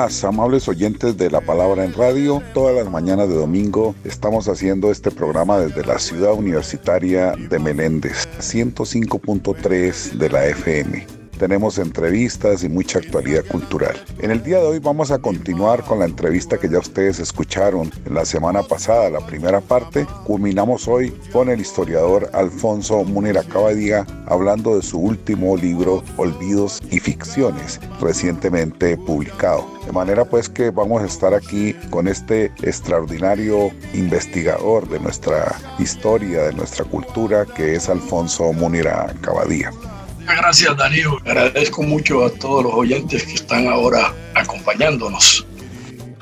Amables oyentes de la palabra en radio. Todas las mañanas de domingo estamos haciendo este programa desde la ciudad universitaria de Meléndez, 105.3 de la FM tenemos entrevistas y mucha actualidad cultural. En el día de hoy vamos a continuar con la entrevista que ya ustedes escucharon en la semana pasada, la primera parte. Culminamos hoy con el historiador Alfonso Munera Cabadía hablando de su último libro, Olvidos y Ficciones, recientemente publicado. De manera pues que vamos a estar aquí con este extraordinario investigador de nuestra historia, de nuestra cultura, que es Alfonso Munera Cabadía gracias, Darío. Agradezco mucho a todos los oyentes que están ahora acompañándonos.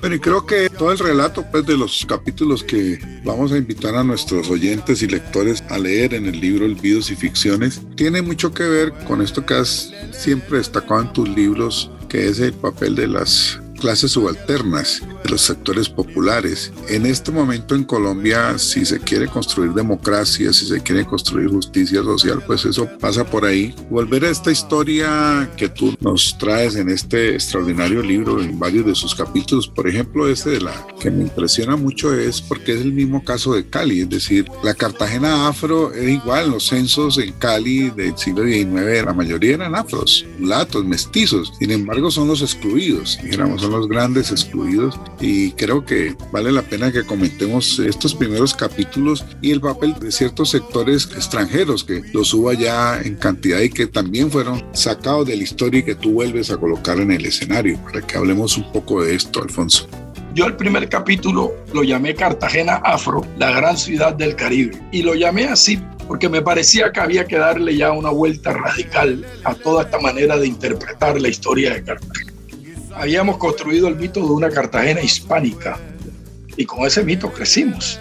Bueno, y creo que todo el relato pues, de los capítulos que vamos a invitar a nuestros oyentes y lectores a leer en el libro Olvidos y Ficciones tiene mucho que ver con esto que has siempre destacado en tus libros, que es el papel de las clases subalternas de los sectores populares. En este momento en Colombia, si se quiere construir democracia, si se quiere construir justicia social, pues eso pasa por ahí. Volver a esta historia que tú nos traes en este extraordinario libro, en varios de sus capítulos, por ejemplo, este de la que me impresiona mucho es porque es el mismo caso de Cali, es decir, la Cartagena afro es igual, los censos en Cali del siglo XIX, la mayoría eran afros, mulatos, mestizos, sin embargo son los excluidos, dijéramos, los grandes excluidos y creo que vale la pena que comentemos estos primeros capítulos y el papel de ciertos sectores extranjeros que los hubo ya en cantidad y que también fueron sacados de la historia y que tú vuelves a colocar en el escenario para que hablemos un poco de esto, Alfonso. Yo el primer capítulo lo llamé Cartagena Afro, la gran ciudad del Caribe. Y lo llamé así porque me parecía que había que darle ya una vuelta radical a toda esta manera de interpretar la historia de Cartagena habíamos construido el mito de una Cartagena hispánica y con ese mito crecimos,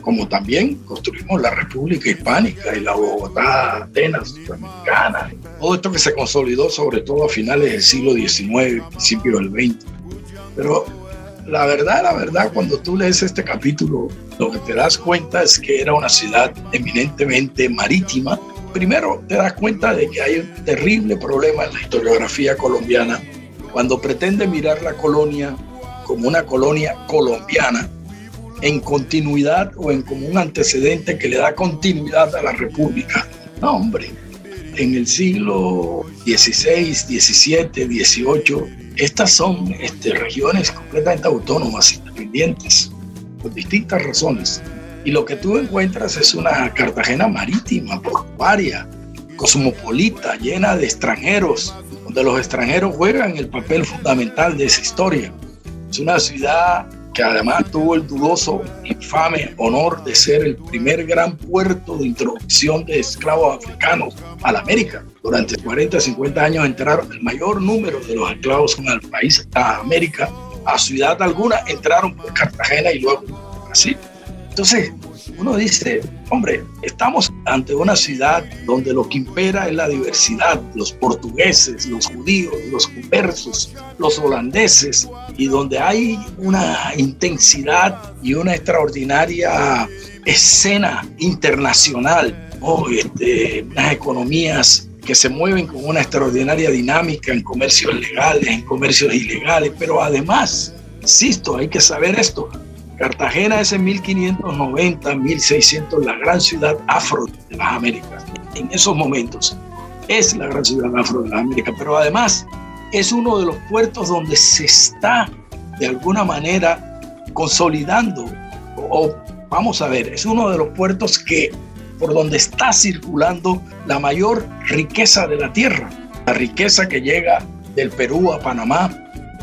como también construimos la República Hispánica y la Bogotá, Atenas, Dominicana, todo esto que se consolidó sobre todo a finales del siglo XIX, principio del XX. Pero la verdad, la verdad, cuando tú lees este capítulo, lo que te das cuenta es que era una ciudad eminentemente marítima. Primero te das cuenta de que hay un terrible problema en la historiografía colombiana cuando pretende mirar la colonia como una colonia colombiana en continuidad o en como un antecedente que le da continuidad a la república. No, hombre, en el siglo XVI, XVII, XVIII, estas son este, regiones completamente autónomas, independientes, por distintas razones. Y lo que tú encuentras es una Cartagena marítima, portuaria, cosmopolita, llena de extranjeros, donde los extranjeros juegan el papel fundamental de esa historia. Es una ciudad que además tuvo el dudoso, infame honor de ser el primer gran puerto de introducción de esclavos africanos a la América. Durante 40, 50 años entraron el mayor número de los esclavos el país, a América, a ciudad alguna, entraron por Cartagena y luego por Brasil. Entonces, uno dice, hombre, estamos ante una ciudad donde lo que impera es la diversidad, los portugueses, los judíos, los conversos, los holandeses, y donde hay una intensidad y una extraordinaria escena internacional, este, unas economías que se mueven con una extraordinaria dinámica en comercios legales, en comercios ilegales, pero además, insisto, hay que saber esto, Cartagena es en 1590, 1600 la gran ciudad afro de las Américas. en esos momentos es la gran ciudad afro de la América, pero además es uno de los puertos donde se está de alguna manera consolidando o vamos a ver, es uno de los puertos que por donde está circulando la mayor riqueza de la tierra, la riqueza que llega del Perú a Panamá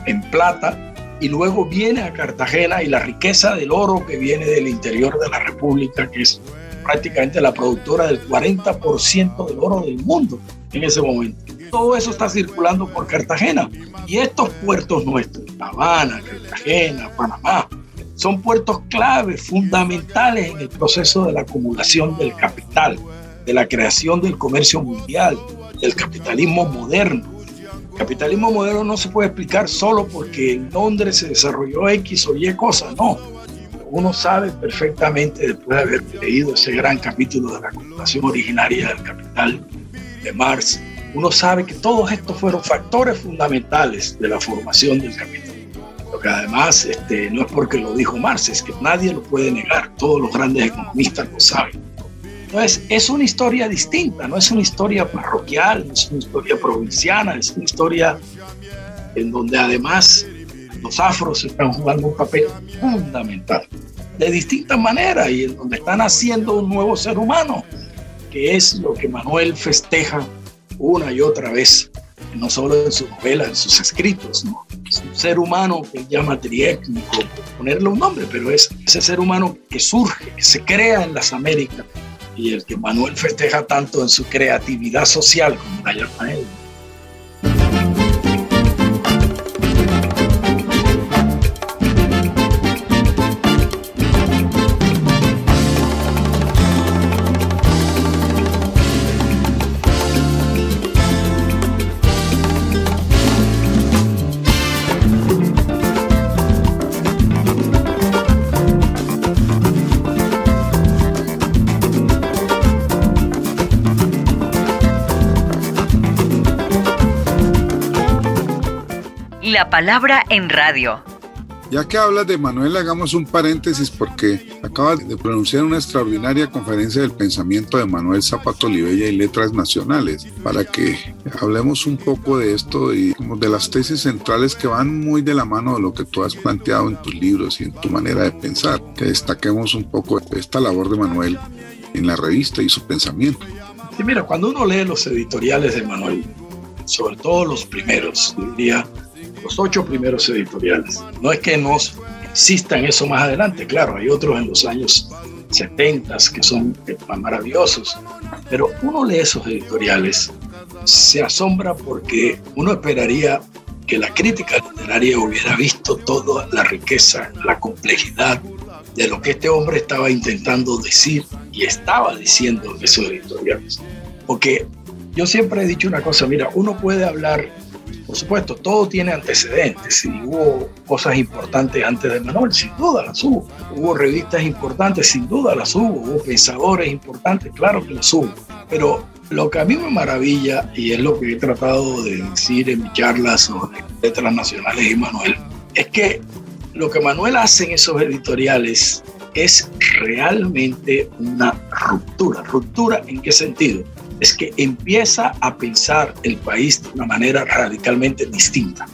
en plata y luego viene a Cartagena y la riqueza del oro que viene del interior de la República, que es prácticamente la productora del 40% del oro del mundo en ese momento. Todo eso está circulando por Cartagena. Y estos puertos nuestros, Habana, Cartagena, Panamá, son puertos clave, fundamentales en el proceso de la acumulación del capital, de la creación del comercio mundial, del capitalismo moderno. Capitalismo moderno no se puede explicar solo porque en Londres se desarrolló X o Y cosas, no uno sabe perfectamente, después de haber leído ese gran capítulo de la acumulación originaria del capital de Marx, uno sabe que todos estos fueron factores fundamentales de la formación del capital. Lo que además este, no es porque lo dijo Marx, es que nadie lo puede negar, todos los grandes economistas lo saben. Entonces, es una historia distinta, no es una historia parroquial, no es una historia provinciana, es una historia en donde además los afros están jugando un papel fundamental de distintas maneras y en donde están haciendo un nuevo ser humano, que es lo que Manuel festeja una y otra vez, no solo en su novela, en sus escritos, ¿no? Es un ser humano que llama triétnico, ponerle un nombre, pero es ese ser humano que surge, que se crea en las Américas y el que Manuel festeja tanto en su creatividad social, como la llama él. La palabra en radio. Ya que hablas de Manuel, hagamos un paréntesis porque acaba de pronunciar una extraordinaria conferencia del pensamiento de Manuel Zapato Olivella y Letras Nacionales, para que hablemos un poco de esto y de las tesis centrales que van muy de la mano de lo que tú has planteado en tus libros y en tu manera de pensar, que destaquemos un poco esta labor de Manuel en la revista y su pensamiento. Sí, mira, cuando uno lee los editoriales de Manuel, sobre todo los primeros, diría, los ocho primeros editoriales. No es que nos existan eso más adelante, claro, hay otros en los años 70 que son maravillosos, pero uno lee esos editoriales, se asombra porque uno esperaría que la crítica literaria hubiera visto toda la riqueza, la complejidad de lo que este hombre estaba intentando decir y estaba diciendo en esos editoriales. Porque yo siempre he dicho una cosa, mira, uno puede hablar por supuesto, todo tiene antecedentes y hubo cosas importantes antes de Manuel, sin duda las hubo. Hubo revistas importantes, sin duda las hubo. Hubo pensadores importantes, claro que las hubo. Pero lo que a mí me maravilla, y es lo que he tratado de decir en mi charla sobre letras nacionales y Manuel, es que lo que Manuel hace en esos editoriales es realmente una ruptura. ¿Ruptura en qué sentido? Es que empieza a pensar el país de una manera radicalmente distinta.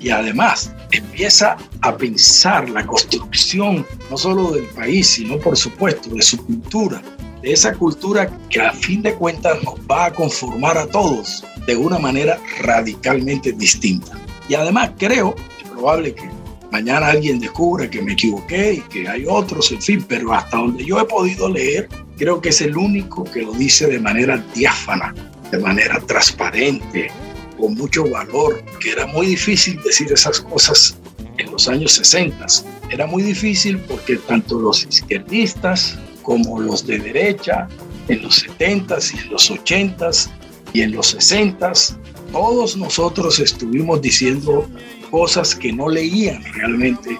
Y además empieza a pensar la construcción no solo del país, sino por supuesto de su cultura, de esa cultura que a fin de cuentas nos va a conformar a todos de una manera radicalmente distinta. Y además creo, es probable que mañana alguien descubra que me equivoqué y que hay otros, en fin, pero hasta donde yo he podido leer, creo que es el único que lo dice de manera diáfana, de manera transparente, con mucho valor, que era muy difícil decir esas cosas en los años 60. Era muy difícil porque tanto los izquierdistas como los de derecha, en los 70s y en los 80s y en los 60s, todos nosotros estuvimos diciendo cosas que no leían realmente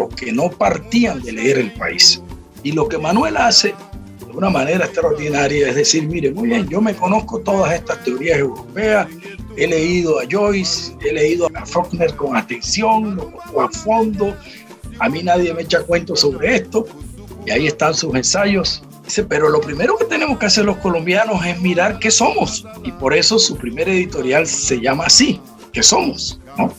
o que no partían de leer el país. Y lo que Manuel hace de una manera extraordinaria es decir, mire, muy bien, yo me conozco todas estas teorías europeas, he leído a Joyce, he leído a Faulkner con atención, o a fondo, a mí nadie me echa cuentos sobre esto, y ahí están sus ensayos, Dice, pero lo primero que tenemos que hacer los colombianos es mirar qué somos. Y por eso su primer editorial se llama así, ¿qué somos? ¿no?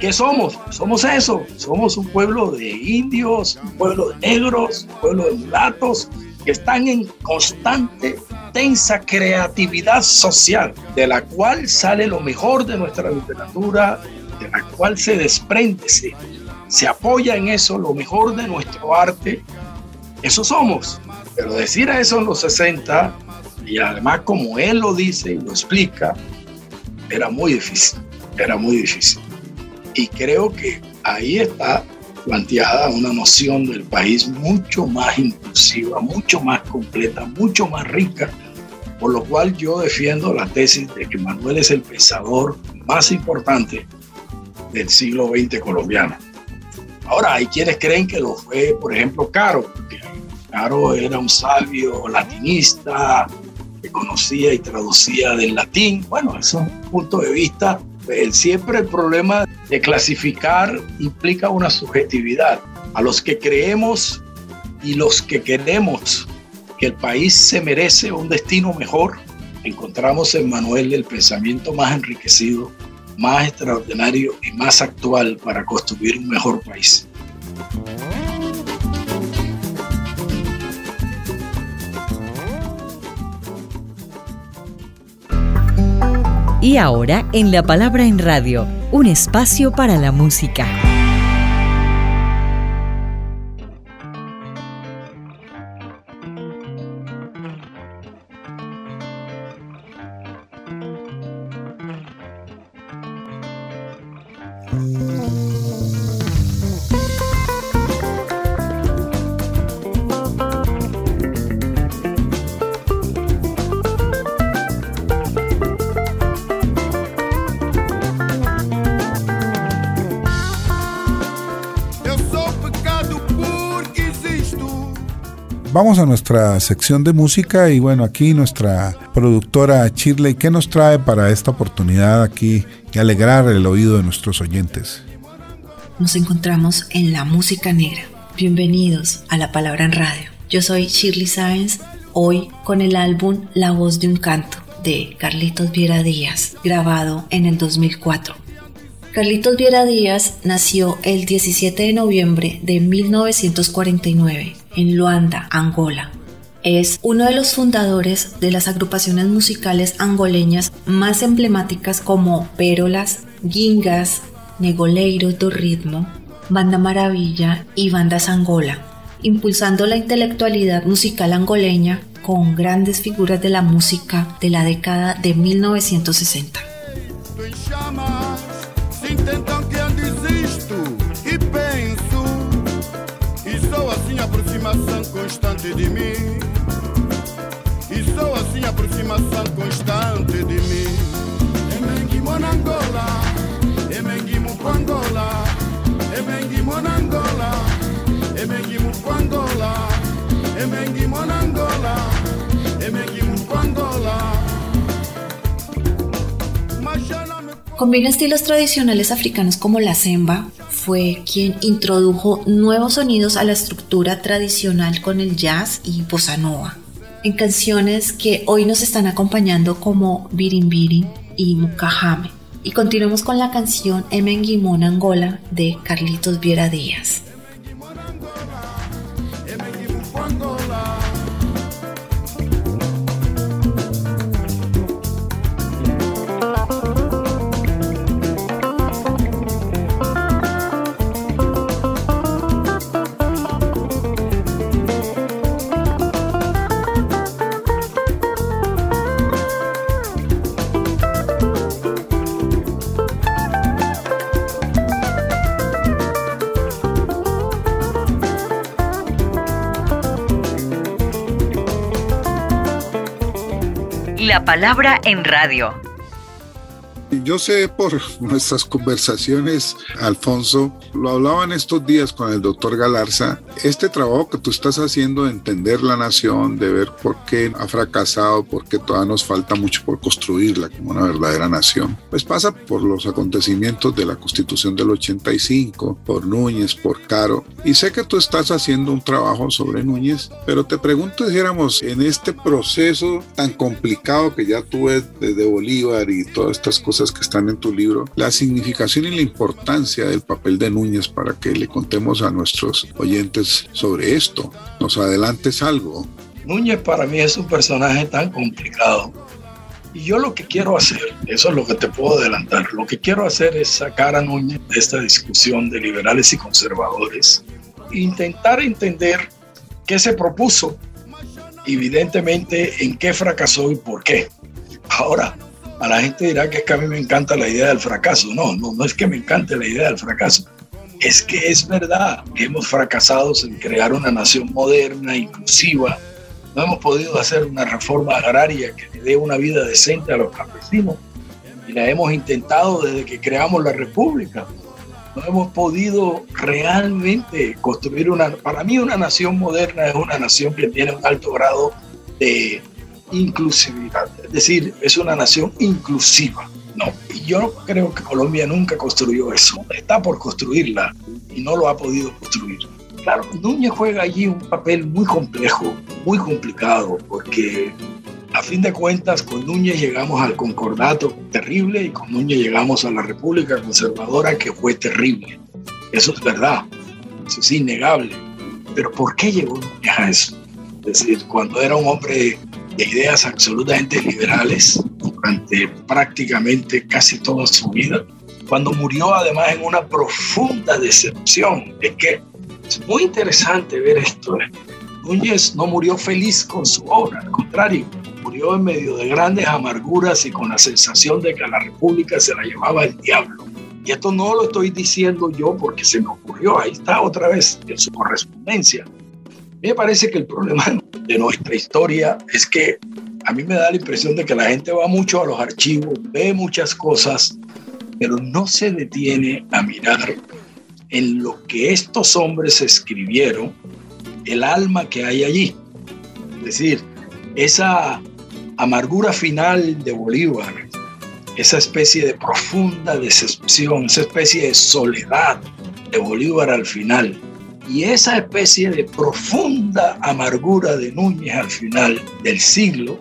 ¿Qué somos? Somos eso. Somos un pueblo de indios, un pueblo de negros, un pueblo de mulatos, que están en constante, tensa creatividad social, de la cual sale lo mejor de nuestra literatura, de la cual se desprende, se, se apoya en eso lo mejor de nuestro arte. Eso somos. Pero decir eso en los 60, y además como él lo dice y lo explica, era muy difícil, era muy difícil. Y creo que ahí está planteada una noción del país mucho más inclusiva, mucho más completa, mucho más rica, por lo cual yo defiendo la tesis de que Manuel es el pensador más importante del siglo XX colombiano. Ahora, hay quienes creen que lo fue, por ejemplo, Caro, porque Caro era un sabio latinista que conocía y traducía del latín. Bueno, es un punto de vista. Siempre el problema de clasificar implica una subjetividad. A los que creemos y los que queremos que el país se merece un destino mejor, encontramos en Manuel el pensamiento más enriquecido, más extraordinario y más actual para construir un mejor país. Y ahora en La Palabra en Radio, un espacio para la música. Vamos a nuestra sección de música y bueno, aquí nuestra productora Shirley, ¿qué nos trae para esta oportunidad aquí y alegrar el oído de nuestros oyentes? Nos encontramos en la música negra. Bienvenidos a La Palabra en Radio. Yo soy Shirley Sáenz, hoy con el álbum La Voz de un Canto de Carlitos Viera Díaz, grabado en el 2004. Carlitos Viera Díaz nació el 17 de noviembre de 1949 en Luanda, Angola. Es uno de los fundadores de las agrupaciones musicales angoleñas más emblemáticas como Pérolas, Gingas, Negoleiro do Ritmo, Banda Maravilla y Bandas Angola, impulsando la intelectualidad musical angoleña con grandes figuras de la música de la década de 1960. Constante de mim. E sou assim aproximação constante de mim. Emenguimo na Angola, emenguimo com Angola, emenguimo na Angola, emenguimo com Angola, Angola. Combina estilos tradicionales africanos como la semba, fue quien introdujo nuevos sonidos a la estructura tradicional con el jazz y bossa nova, en canciones que hoy nos están acompañando como Birin Birin y Mukahame. Y continuamos con la canción Emengimon Angola de Carlitos Viera Díaz. Palabra en radio. yo sé por nuestras conversaciones, Alfonso, lo hablaban estos días con el doctor Galarza, este trabajo que tú estás haciendo de entender la nación, de ver por qué ha fracasado, por qué todavía nos falta mucho por construirla como una verdadera nación, pues pasa por los acontecimientos de la Constitución del 85, por Núñez, por Caro, y sé que tú estás haciendo un trabajo sobre Núñez, pero te pregunto, dijéramos, en este proceso tan complicado que ya tú ves desde Bolívar y todas estas cosas que están en tu libro, la significación y la importancia del papel de Núñez para que le contemos a nuestros oyentes sobre esto. Nos adelantes algo. Núñez para mí es un personaje tan complicado. Y yo lo que quiero hacer, eso es lo que te puedo adelantar, lo que quiero hacer es sacar a Núñez de esta discusión de liberales y conservadores, intentar entender qué se propuso, evidentemente en qué fracasó y por qué. Ahora, a la gente dirá que es que a mí me encanta la idea del fracaso. No, no, no es que me encante la idea del fracaso. Es que es verdad que hemos fracasado en crear una nación moderna, inclusiva. No hemos podido hacer una reforma agraria que le dé una vida decente a los campesinos. Y la hemos intentado desde que creamos la República. No hemos podido realmente construir una... Para mí una nación moderna es una nación que tiene un alto grado de inclusividad, es decir, es una nación inclusiva. No, yo creo que Colombia nunca construyó eso, está por construirla y no lo ha podido construir. Claro, Núñez juega allí un papel muy complejo, muy complicado, porque a fin de cuentas con Núñez llegamos al concordato terrible y con Núñez llegamos a la República Conservadora que fue terrible. Eso es verdad, eso es innegable. Pero ¿por qué llegó Núñez a eso? Es decir, cuando era un hombre de ideas absolutamente liberales durante prácticamente casi toda su vida, cuando murió además en una profunda decepción. Es que es muy interesante ver esto. ¿eh? Núñez no murió feliz con su obra, al contrario, murió en medio de grandes amarguras y con la sensación de que a la República se la llevaba el diablo. Y esto no lo estoy diciendo yo porque se me ocurrió, ahí está otra vez en su correspondencia. Me parece que el problema de nuestra historia es que a mí me da la impresión de que la gente va mucho a los archivos, ve muchas cosas, pero no se detiene a mirar en lo que estos hombres escribieron, el alma que hay allí. Es decir, esa amargura final de Bolívar, esa especie de profunda decepción, esa especie de soledad de Bolívar al final, y esa especie de profunda amargura de Núñez al final del siglo,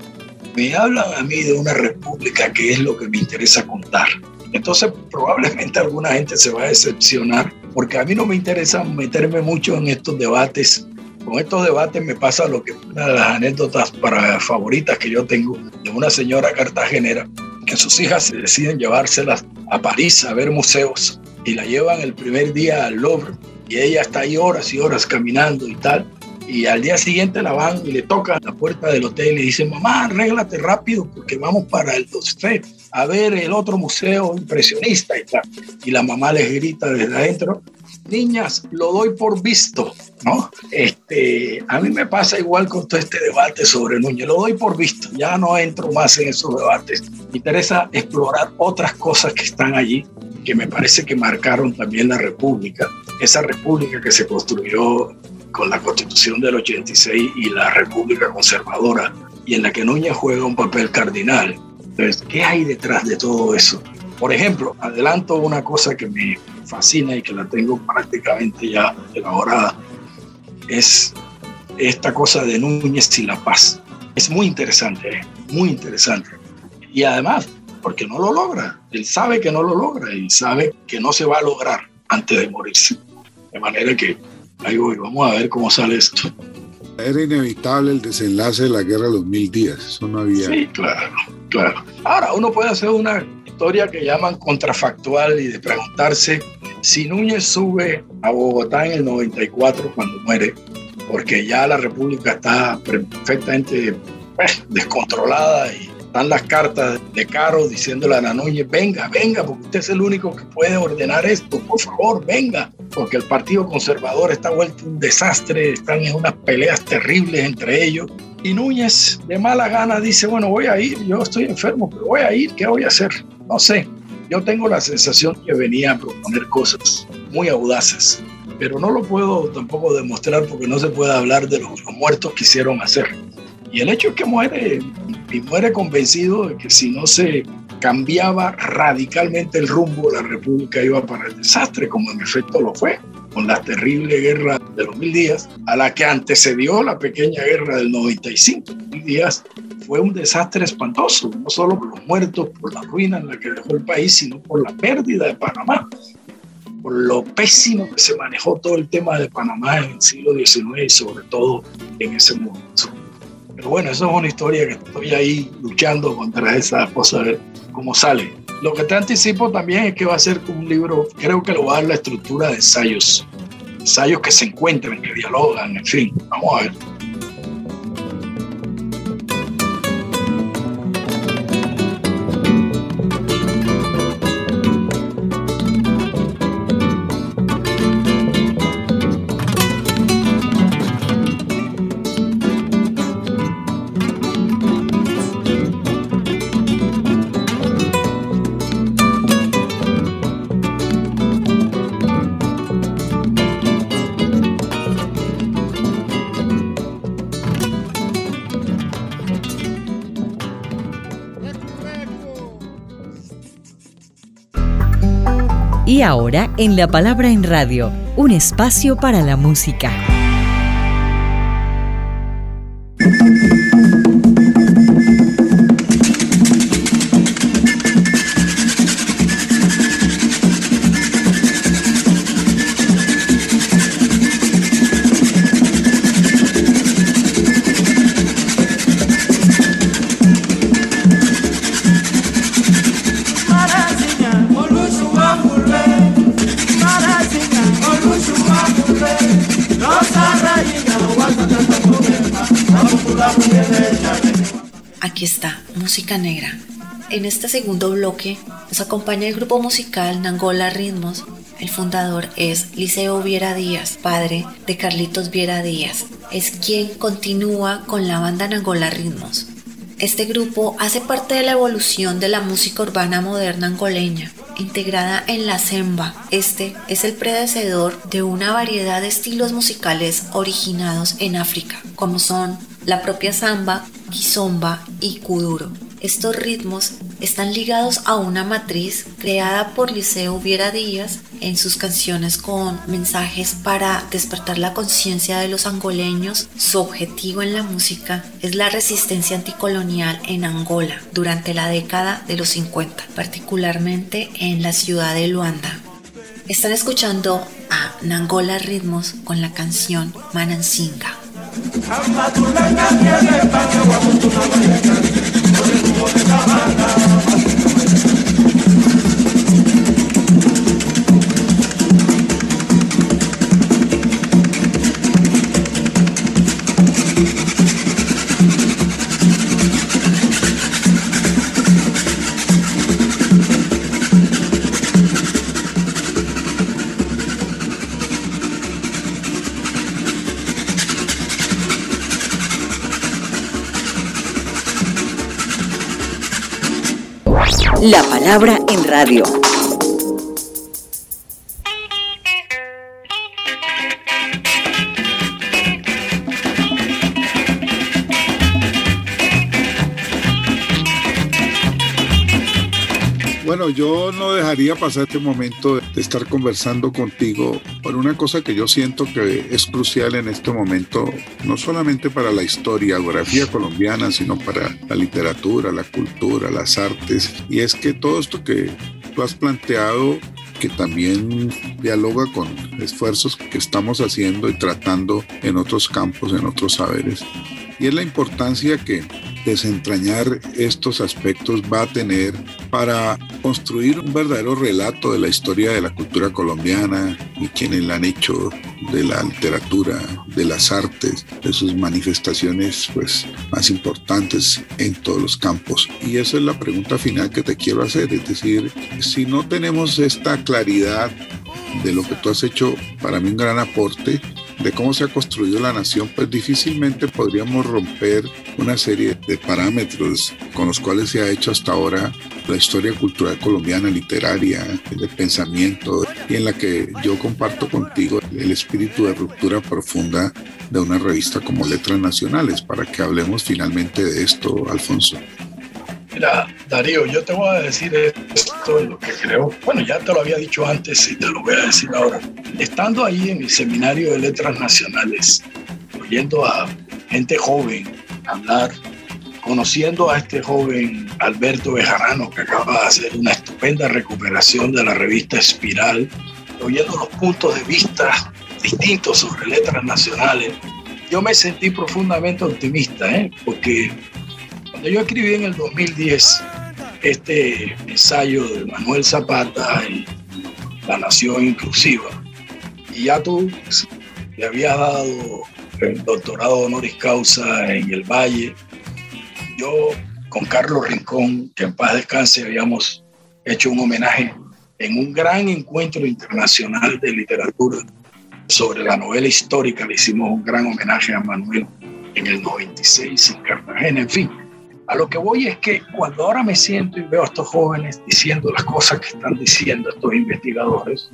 me hablan a mí de una república que es lo que me interesa contar. Entonces probablemente alguna gente se va a decepcionar porque a mí no me interesa meterme mucho en estos debates. Con estos debates me pasa lo que una de las anécdotas para favoritas que yo tengo de una señora cartagenera que sus hijas deciden llevárselas a París a ver museos y la llevan el primer día al Louvre y ella está ahí horas y horas caminando y tal. Y al día siguiente la van y le tocan la puerta del hotel y dicen, mamá, arréglate rápido porque vamos para el Dosté a ver el otro museo impresionista y tal. Y la mamá les grita desde adentro, niñas, lo doy por visto, ¿no? Este, a mí me pasa igual con todo este debate sobre Núñez, lo doy por visto, ya no entro más en esos debates. Me interesa explorar otras cosas que están allí, que me parece que marcaron también la República, esa República que se construyó con la Constitución del 86 y la República Conservadora, y en la que Núñez juega un papel cardinal. Entonces, ¿qué hay detrás de todo eso? Por ejemplo, adelanto una cosa que me fascina y que la tengo prácticamente ya elaborada, es esta cosa de Núñez y la paz. Es muy interesante, muy interesante. Y además, porque no lo logra, él sabe que no lo logra y sabe que no se va a lograr antes de morirse. De manera que ahí voy, vamos a ver cómo sale esto. Era inevitable el desenlace de la guerra de los mil días, eso no había. Sí, claro, claro. Ahora, uno puede hacer una historia que llaman contrafactual y de preguntarse si Núñez sube a Bogotá en el 94 cuando muere, porque ya la República está perfectamente pues, descontrolada y están las cartas de Caro diciéndole a Núñez, venga, venga, porque usted es el único que puede ordenar esto, por favor, venga, porque el Partido Conservador está vuelto un desastre, están en unas peleas terribles entre ellos. Y Núñez de mala gana dice, bueno, voy a ir, yo estoy enfermo, pero voy a ir, ¿qué voy a hacer? No sé. Yo tengo la sensación que venía a proponer cosas muy audaces, pero no lo puedo tampoco demostrar porque no se puede hablar de lo que los muertos quisieron hacer. Y el hecho es que muere, y muere convencido de que si no se cambiaba radicalmente el rumbo, la República iba para el desastre, como en efecto lo fue, con la terrible guerra de los mil días, a la que antecedió la pequeña guerra del 95. Mil días fue un desastre espantoso, no solo por los muertos, por la ruina en la que dejó el país, sino por la pérdida de Panamá, por lo pésimo que se manejó todo el tema de Panamá en el siglo XIX y sobre todo en ese momento. Pero bueno, eso es una historia que estoy ahí luchando contra esa cosa cómo sale. Lo que te anticipo también es que va a ser un libro, creo que lo va a dar la estructura de ensayos, ensayos que se encuentran, que dialogan, en fin, vamos a ver. Ahora en La Palabra en Radio, un espacio para la música. Música negra. En este segundo bloque nos acompaña el grupo musical Nangola Ritmos. El fundador es Liceo Viera Díaz, padre de Carlitos Viera Díaz. Es quien continúa con la banda Nangola Ritmos. Este grupo hace parte de la evolución de la música urbana moderna angoleña, integrada en la semba. Este es el predecedor de una variedad de estilos musicales originados en África, como son la propia samba, kizomba y kuduro. Estos ritmos están ligados a una matriz creada por Liceo Viera Díaz en sus canciones con mensajes para despertar la conciencia de los angoleños. Su objetivo en la música es la resistencia anticolonial en Angola durante la década de los 50, particularmente en la ciudad de Luanda. Están escuchando a Nangola Ritmos con la canción Manansinga. La palabra en radio. Bueno, yo no dejaría pasar este momento de estar conversando contigo por una cosa que yo siento que es crucial en este momento, no solamente para la historiografía colombiana, sino para la literatura, la cultura, las artes. Y es que todo esto que tú has planteado que también dialoga con esfuerzos que estamos haciendo y tratando en otros campos, en otros saberes. Y es la importancia que desentrañar estos aspectos va a tener para construir un verdadero relato de la historia de la cultura colombiana y quienes la han hecho de la literatura, de las artes, de sus manifestaciones pues, más importantes en todos los campos. Y esa es la pregunta final que te quiero hacer, es decir, si no tenemos esta claridad de lo que tú has hecho, para mí un gran aporte, de cómo se ha construido la nación, pues difícilmente podríamos romper una serie de parámetros con los cuales se ha hecho hasta ahora la historia cultural colombiana, literaria, de pensamiento, y en la que yo comparto contigo el espíritu de ruptura profunda de una revista como Letras Nacionales, para que hablemos finalmente de esto, Alfonso. Mira, Darío, yo te voy a decir esto lo que creo. Bueno, ya te lo había dicho antes y te lo voy a decir ahora. Estando ahí en el seminario de letras nacionales, oyendo a gente joven hablar, conociendo a este joven Alberto Bejarano, que acaba de hacer una estupenda recuperación de la revista Espiral, oyendo los puntos de vista distintos sobre letras nacionales, yo me sentí profundamente optimista, ¿eh? porque yo escribí en el 2010 este ensayo de Manuel Zapata y La Nación Inclusiva, y ya tú le habías dado el doctorado honoris causa en el Valle, yo con Carlos Rincón, que en paz descanse, habíamos hecho un homenaje en un gran encuentro internacional de literatura sobre la novela histórica. Le hicimos un gran homenaje a Manuel en el 96 en Cartagena. En fin, a lo que voy es que cuando ahora me siento y veo a estos jóvenes diciendo las cosas que están diciendo estos investigadores,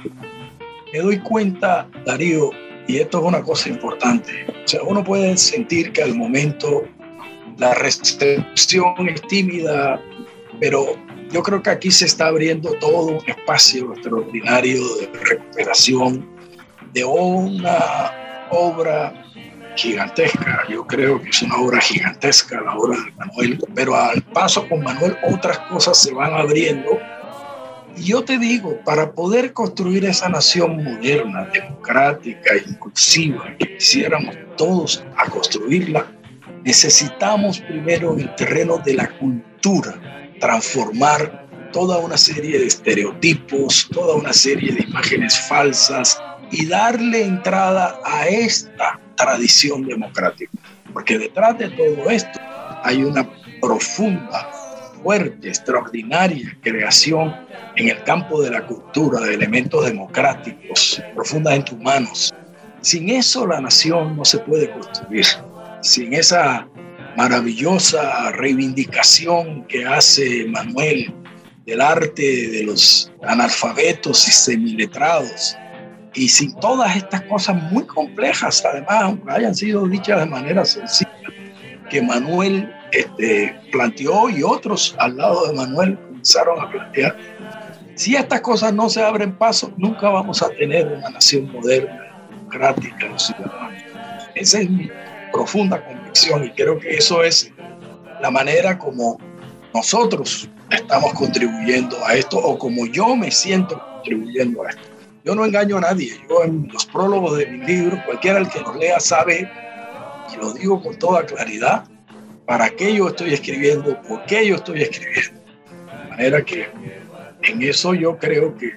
me doy cuenta, Darío, y esto es una cosa importante, o sea, uno puede sentir que al momento la recepción es tímida, pero yo creo que aquí se está abriendo todo un espacio extraordinario de recuperación de una obra gigantesca. Yo creo que es una obra gigantesca la obra de Manuel, pero al paso con Manuel otras cosas se van abriendo. Y yo te digo, para poder construir esa nación moderna, democrática, inclusiva, que quisiéramos todos a construirla, necesitamos primero en el terreno de la cultura transformar toda una serie de estereotipos, toda una serie de imágenes falsas y darle entrada a esta tradición democrática. Porque detrás de todo esto hay una profunda, fuerte, extraordinaria creación en el campo de la cultura de elementos democráticos, profundamente humanos. Sin eso la nación no se puede construir. Sin esa maravillosa reivindicación que hace Manuel del arte de los analfabetos y semiletrados, y sin todas estas cosas muy complejas, además, aunque hayan sido dichas de manera sencilla, que Manuel este, planteó y otros al lado de Manuel comenzaron a plantear, si estas cosas no se abren paso, nunca vamos a tener una nación moderna, democrática, ciudadana. Esa es mi profunda convicción y creo que eso es la manera como nosotros estamos contribuyendo a esto o como yo me siento contribuyendo a esto. Yo no engaño a nadie. Yo en los prólogos de mi libro, cualquiera el que los lea sabe, y lo digo con toda claridad, para qué yo estoy escribiendo, por qué yo estoy escribiendo. De manera que en eso yo creo que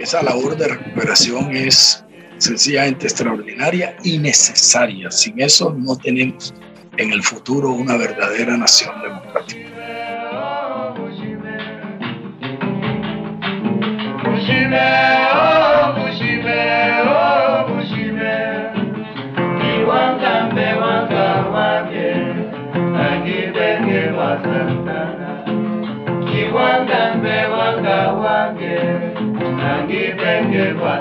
esa labor de recuperación es sencillamente extraordinaria y necesaria. Sin eso no tenemos en el futuro una verdadera nación democrática. wasantana kiwanda mbe wanga wange kwa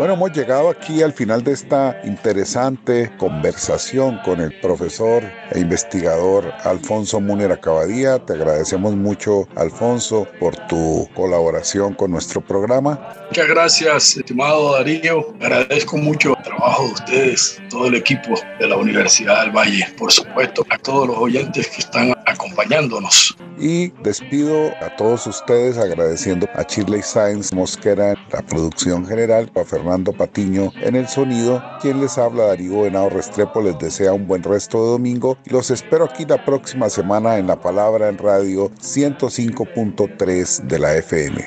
Bueno, hemos llegado aquí al final de esta interesante conversación con el profesor e investigador Alfonso Múnera Acabadía. Te agradecemos mucho, Alfonso, por tu colaboración con nuestro programa. Muchas gracias, estimado Darío. Agradezco mucho el trabajo de ustedes, todo el equipo de la Universidad del Valle, por supuesto, a todos los oyentes que están acompañándonos. Y despido a todos ustedes agradeciendo a Shirley Science Mosquera, la producción general, a Fernando Patiño en el sonido, quien les habla Darío Venado Restrepo, les desea un buen resto de domingo y los espero aquí la próxima semana en La Palabra en Radio 105.3 de la FM.